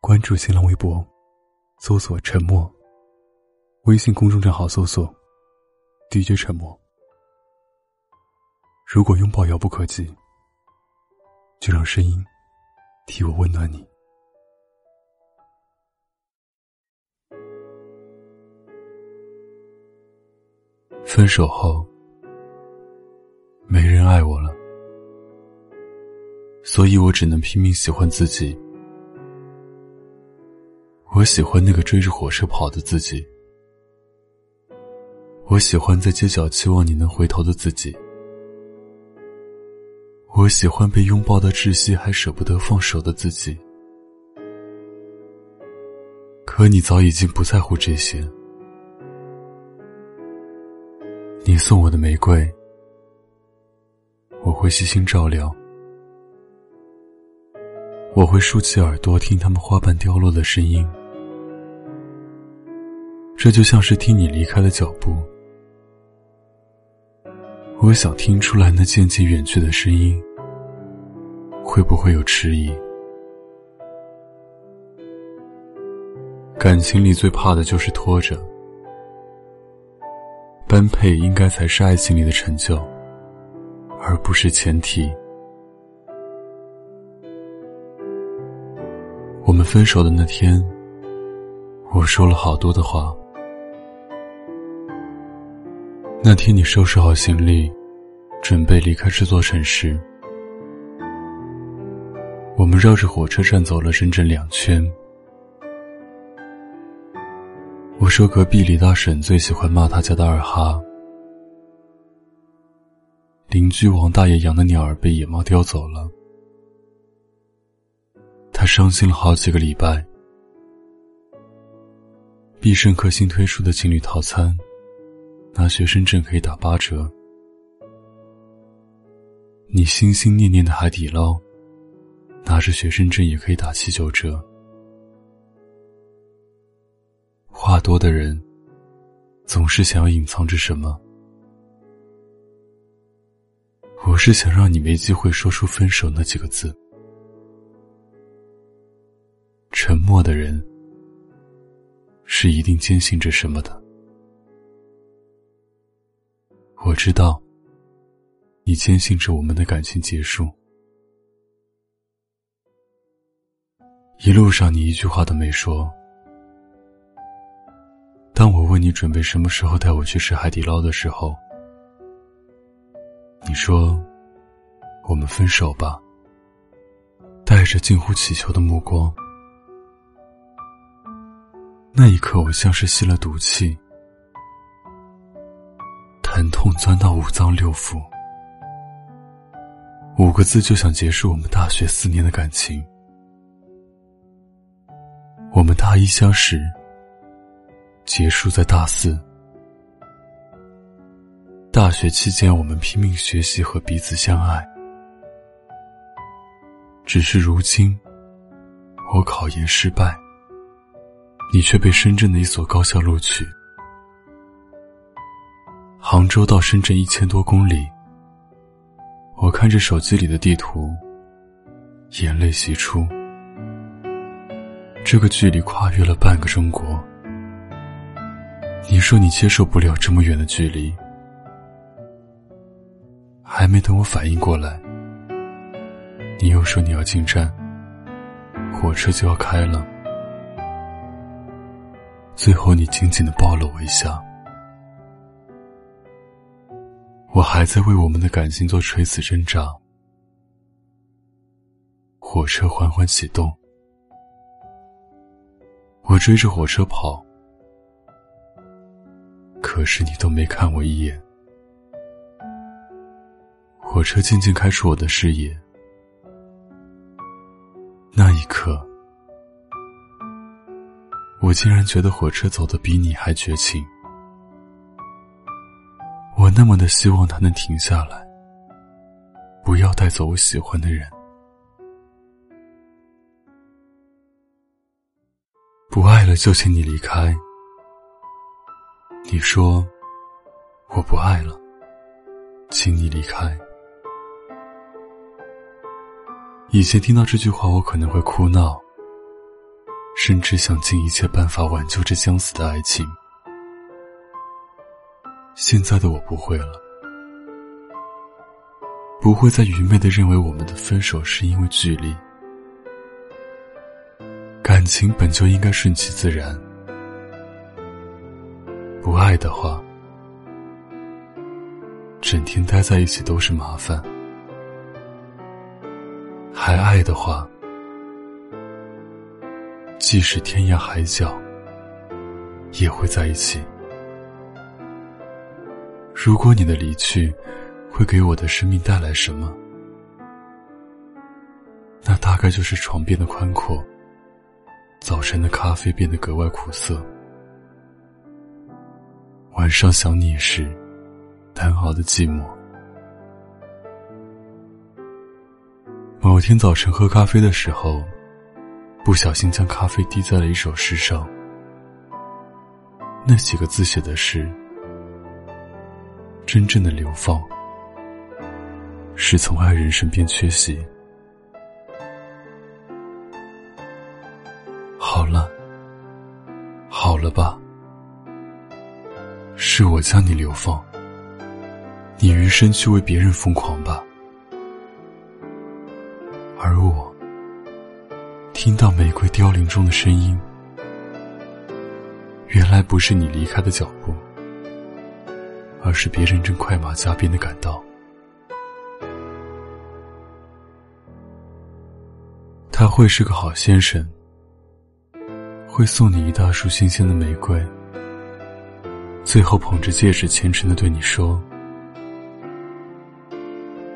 关注新浪微博，搜索“沉默”。微信公众账号搜索 “DJ 沉默”。如果拥抱遥不可及，就让声音替我温暖你。分手后，没人爱我了，所以我只能拼命喜欢自己。我喜欢那个追着火车跑的自己，我喜欢在街角期望你能回头的自己，我喜欢被拥抱的窒息还舍不得放手的自己。可你早已经不在乎这些。你送我的玫瑰，我会悉心照料。我会竖起耳朵听它们花瓣凋落的声音，这就像是听你离开的脚步。我想听出来那渐渐远去的声音，会不会有迟疑？感情里最怕的就是拖着。般配应该才是爱情里的成就，而不是前提。我们分手的那天，我说了好多的话。那天你收拾好行李，准备离开这座城市。我们绕着火车站走了整整两圈。我说隔壁李大婶最喜欢骂他家的二哈。邻居王大爷养的鸟儿被野猫叼走了，他伤心了好几个礼拜。必胜客新推出的情侣套餐，拿学生证可以打八折。你心心念念的海底捞，拿着学生证也可以打七九折。话多的人，总是想要隐藏着什么。我是想让你没机会说出分手那几个字。沉默的人，是一定坚信着什么的。我知道，你坚信着我们的感情结束。一路上，你一句话都没说。当我问你准备什么时候带我去吃海底捞的时候，你说：“我们分手吧。”带着近乎乞求的目光。那一刻，我像是吸了毒气，痛钻到五脏六腑。五个字就想结束我们大学四年的感情。我们大一相识。结束在大四。大学期间，我们拼命学习和彼此相爱。只是如今，我考研失败，你却被深圳的一所高校录取。杭州到深圳一千多公里，我看着手机里的地图，眼泪袭出。这个距离跨越了半个中国。你说你接受不了这么远的距离，还没等我反应过来，你又说你要进站，火车就要开了。最后你紧紧的抱了我一下，我还在为我们的感情做垂死挣扎。火车缓缓启动，我追着火车跑。可是你都没看我一眼。火车渐渐开出我的视野，那一刻，我竟然觉得火车走得比你还绝情。那么的希望他能停下来，不要带走我喜欢的人。不爱了就请你离开。你说我不爱了，请你离开。以前听到这句话，我可能会哭闹，甚至想尽一切办法挽救这将死的爱情。现在的我不会了，不会再愚昧的认为我们的分手是因为距离。感情本就应该顺其自然，不爱的话，整天待在一起都是麻烦；还爱的话，即使天涯海角，也会在一起。如果你的离去会给我的生命带来什么，那大概就是床变得宽阔。早晨的咖啡变得格外苦涩，晚上想你时，难熬的寂寞。某天早晨喝咖啡的时候，不小心将咖啡滴在了一首诗上。那几个字写的是：“真正的流放，是从爱人身边缺席。”好了，好了吧，是我将你流放，你余生去为别人疯狂吧。而我听到玫瑰凋零中的声音，原来不是你离开的脚步，而是别人正快马加鞭的赶到。他会是个好先生。会送你一大束新鲜的玫瑰，最后捧着戒指虔诚的对你说：“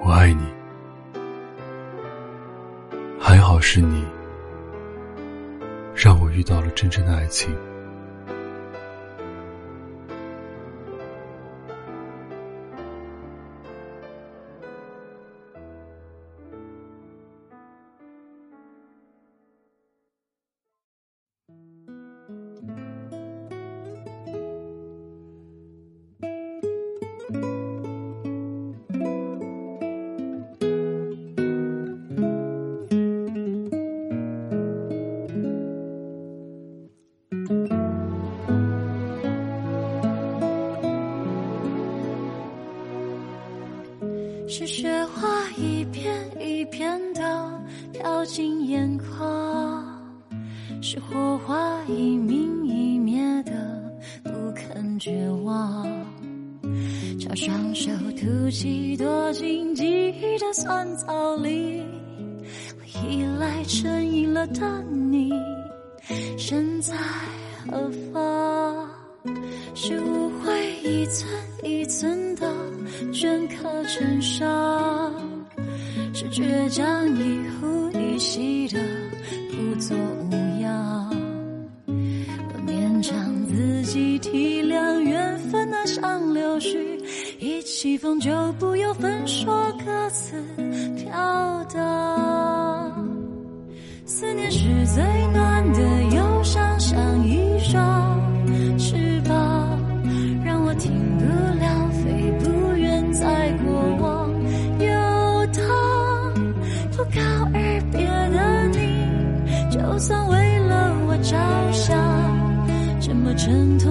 我爱你。”还好是你，让我遇到了真正的爱情。飘进眼眶，是火花一明一灭的不肯绝望。将双手吐气，躲进记忆的酸草里。我依赖成瘾了的你，身在何方？是误会一寸一寸的镌刻成伤，是倔强一呼一吸的不作无恙。我勉强自己体谅缘分那像柳絮，一起风就不由分说各自飘荡。想，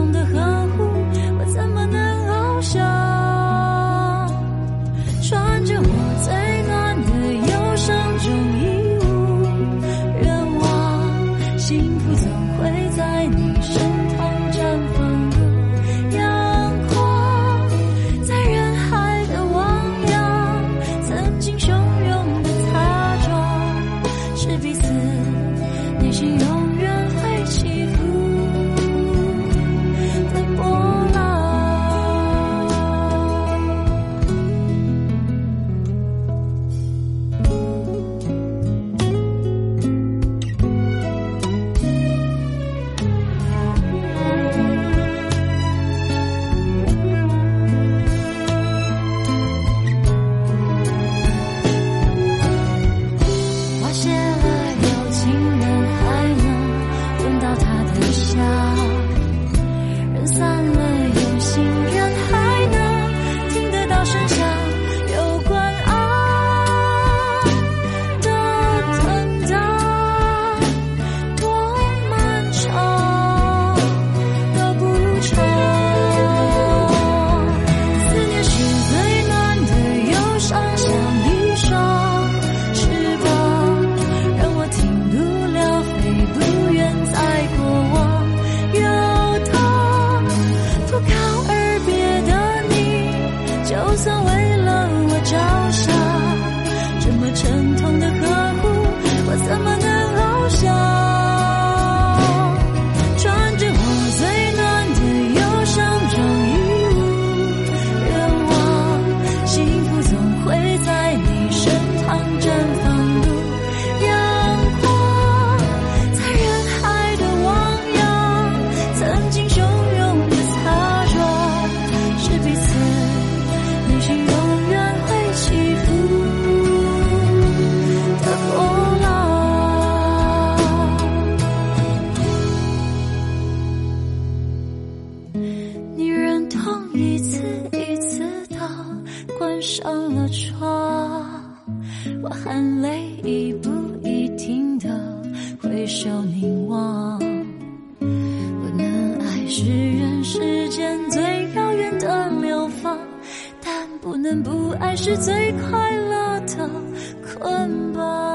不爱是最快乐的捆绑。